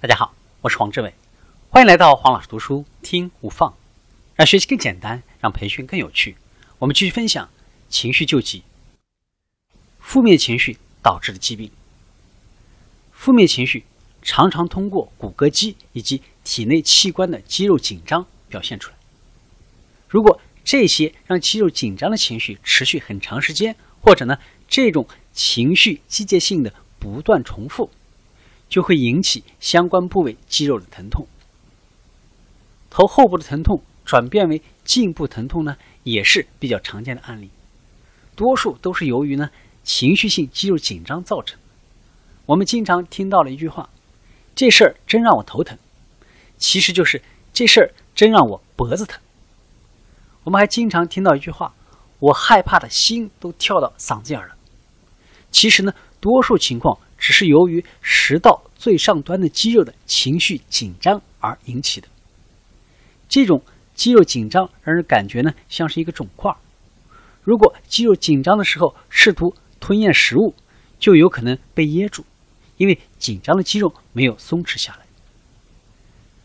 大家好，我是黄志伟，欢迎来到黄老师读书听无放，让学习更简单，让培训更有趣。我们继续分享情绪救急，负面情绪导致的疾病。负面情绪常常通过骨骼肌以及体内器官的肌肉紧张表现出来。如果这些让肌肉紧张的情绪持续很长时间，或者呢这种情绪机械性的不断重复。就会引起相关部位肌肉的疼痛。头后部的疼痛转变为颈部疼痛呢，也是比较常见的案例。多数都是由于呢情绪性肌肉紧张造成。我们经常听到了一句话：“这事儿真让我头疼。”其实就是这事儿真让我脖子疼。我们还经常听到一句话：“我害怕的心都跳到嗓子眼了。”其实呢，多数情况。只是由于食道最上端的肌肉的情绪紧张而引起的。这种肌肉紧张让人感觉呢像是一个肿块。如果肌肉紧张的时候试图吞咽食物，就有可能被噎住，因为紧张的肌肉没有松弛下来。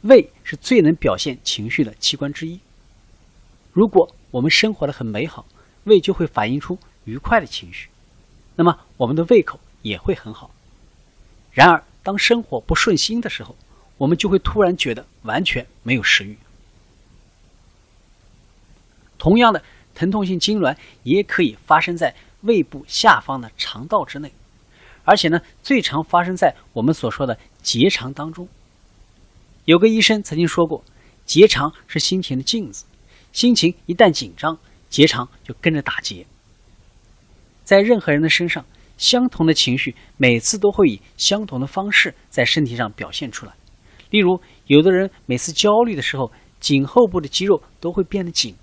胃是最能表现情绪的器官之一。如果我们生活的很美好，胃就会反映出愉快的情绪，那么我们的胃口也会很好。然而，当生活不顺心的时候，我们就会突然觉得完全没有食欲。同样的，疼痛性痉挛也可以发生在胃部下方的肠道之内，而且呢，最常发生在我们所说的结肠当中。有个医生曾经说过，结肠是心情的镜子，心情一旦紧张，结肠就跟着打结。在任何人的身上。相同的情绪每次都会以相同的方式在身体上表现出来。例如，有的人每次焦虑的时候，颈后部的肌肉都会变得紧，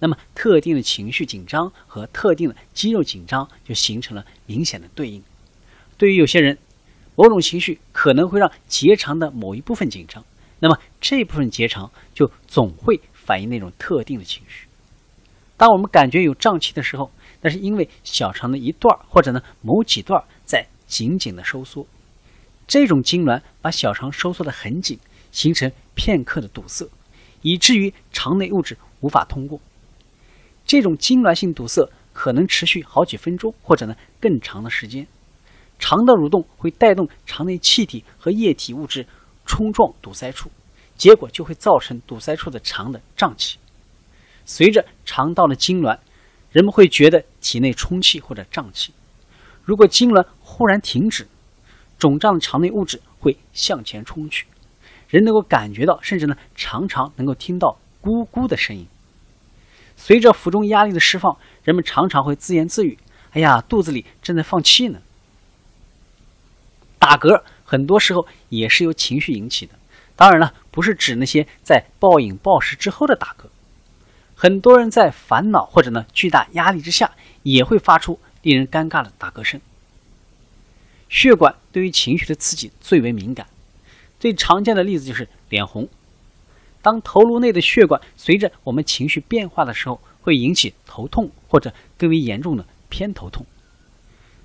那么特定的情绪紧张和特定的肌肉紧张就形成了明显的对应。对于有些人，某种情绪可能会让结肠的某一部分紧张，那么这部分结肠就总会反映那种特定的情绪。当我们感觉有胀气的时候，那是因为小肠的一段或者呢某几段在紧紧的收缩，这种痉挛把小肠收缩的很紧，形成片刻的堵塞，以至于肠内物质无法通过。这种痉挛性堵塞可能持续好几分钟或者呢更长的时间。肠的蠕动会带动肠内气体和液体物质冲撞堵塞处，结果就会造成堵塞处的肠的胀气。随着肠道的痉挛。人们会觉得体内充气或者胀气。如果痉挛忽然停止，肿胀的肠内物质会向前冲去，人能够感觉到，甚至呢常常能够听到咕咕的声音。随着腹中压力的释放，人们常常会自言自语：“哎呀，肚子里正在放气呢。”打嗝很多时候也是由情绪引起的，当然了，不是指那些在暴饮暴食之后的打嗝。很多人在烦恼或者呢巨大压力之下，也会发出令人尴尬的打嗝声。血管对于情绪的刺激最为敏感，最常见的例子就是脸红。当头颅内的血管随着我们情绪变化的时候，会引起头痛或者更为严重的偏头痛。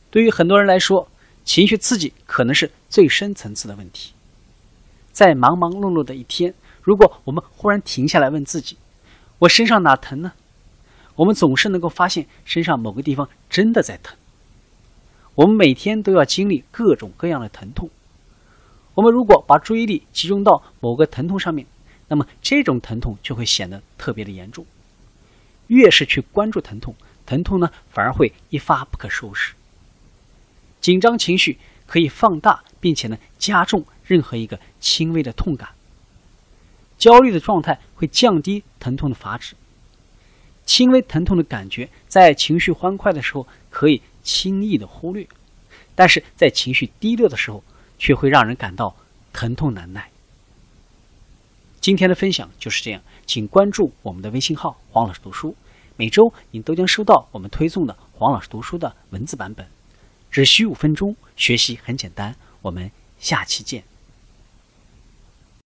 对于很多人来说，情绪刺激可能是最深层次的问题。在忙忙碌碌的一天，如果我们忽然停下来问自己，我身上哪疼呢？我们总是能够发现身上某个地方真的在疼。我们每天都要经历各种各样的疼痛。我们如果把注意力集中到某个疼痛上面，那么这种疼痛就会显得特别的严重。越是去关注疼痛，疼痛呢反而会一发不可收拾。紧张情绪可以放大，并且呢加重任何一个轻微的痛感。焦虑的状态会降低疼痛的阀值，轻微疼痛的感觉在情绪欢快的时候可以轻易的忽略，但是在情绪低落的时候却会让人感到疼痛难耐。今天的分享就是这样，请关注我们的微信号“黄老师读书”，每周你都将收到我们推送的黄老师读书的文字版本，只需五分钟，学习很简单。我们下期见。